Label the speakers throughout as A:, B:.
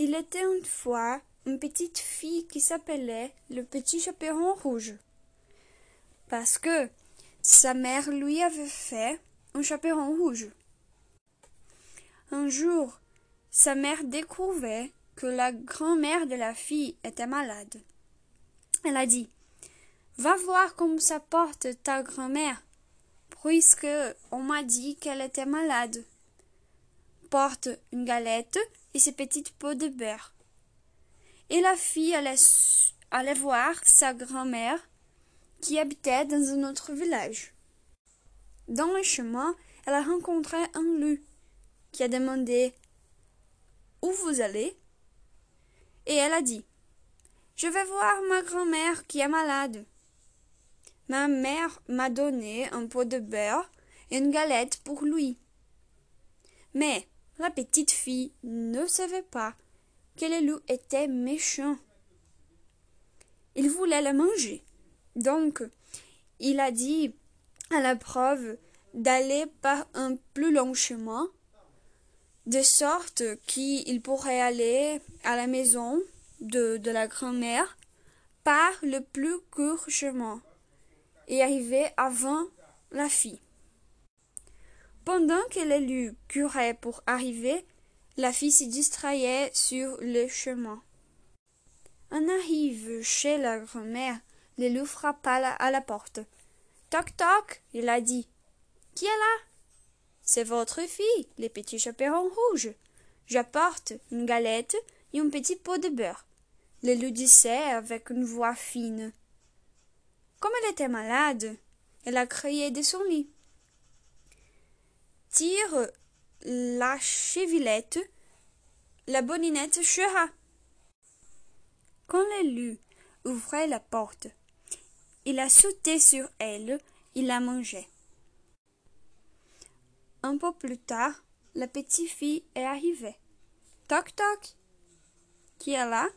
A: Il était une fois une petite fille qui s'appelait le petit chaperon rouge. Parce que sa mère lui avait fait un chaperon rouge. Un jour, sa mère découvrait que la grand-mère de la fille était malade. Elle a dit Va voir comment ça porte ta grand-mère, puisque on m'a dit qu'elle était malade. Porte une galette et ses petites pots de beurre. Et la fille allait, allait voir sa grand-mère qui habitait dans un autre village. Dans le chemin, elle a rencontré un loup qui a demandé Où vous allez Et elle a dit Je vais voir ma grand-mère qui est malade. Ma mère m'a donné un pot de beurre et une galette pour lui. Mais la petite fille ne savait pas que le loup était méchant. Il voulait la manger. Donc, il a dit à la preuve d'aller par un plus long chemin, de sorte qu'il pourrait aller à la maison de, de la grand-mère par le plus court chemin et arriver avant la fille. Pendant que l'élu courait pour arriver, la fille se distrayait sur le chemin. On arrive chez la grand-mère, le loup frappa à la porte. Toc toc, il a dit. Qui est là? C'est votre fille, le petit chaperon rouge. J'apporte une galette et un petit pot de beurre. Le loup disait avec une voix fine. Comme elle était malade, elle a crié de son lit tire la chevilette, la boninette chera. Quand l'élu ouvrait la porte, il a sauté sur elle, il la mangeait. Un peu plus tard, la petite fille est arrivée. Toc toc. Qui est là?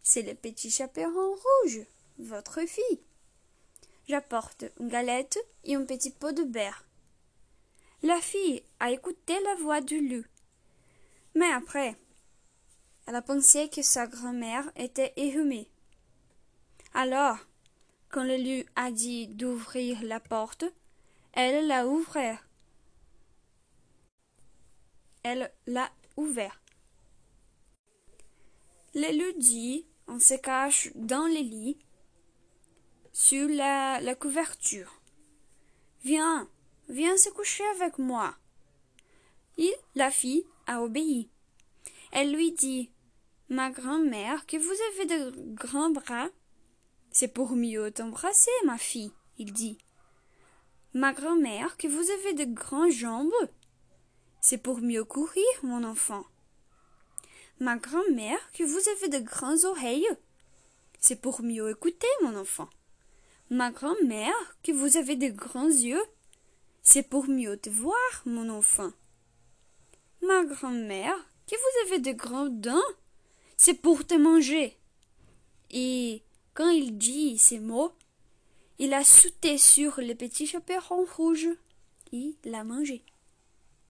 A: C'est le petit chaperon rouge, votre fille. J'apporte une galette et un petit pot de beurre. La fille a écouté la voix du loup. Mais après, elle a pensé que sa grand-mère était éhumée. Alors, quand le loup a dit d'ouvrir la porte, elle l'a ouvert. Elle l'a ouvert. Le loup dit on se cache dans le lit, sur la couverture. Viens, Viens se coucher avec moi. Il, la fille, a obéi. Elle lui dit Ma grand-mère, que vous avez de grands bras. C'est pour mieux t'embrasser, ma fille, il dit. Ma grand-mère, que vous avez de grandes jambes. C'est pour mieux courir, mon enfant. Ma grand-mère, que vous avez de grandes oreilles. C'est pour mieux écouter, mon enfant. Ma grand-mère, que vous avez de grands yeux. C'est pour mieux te voir, mon enfant. Ma grand-mère, que vous avez de grands dents, c'est pour te manger. Et quand il dit ces mots, il a sauté sur le petit chaperon rouge. Il l'a mangé.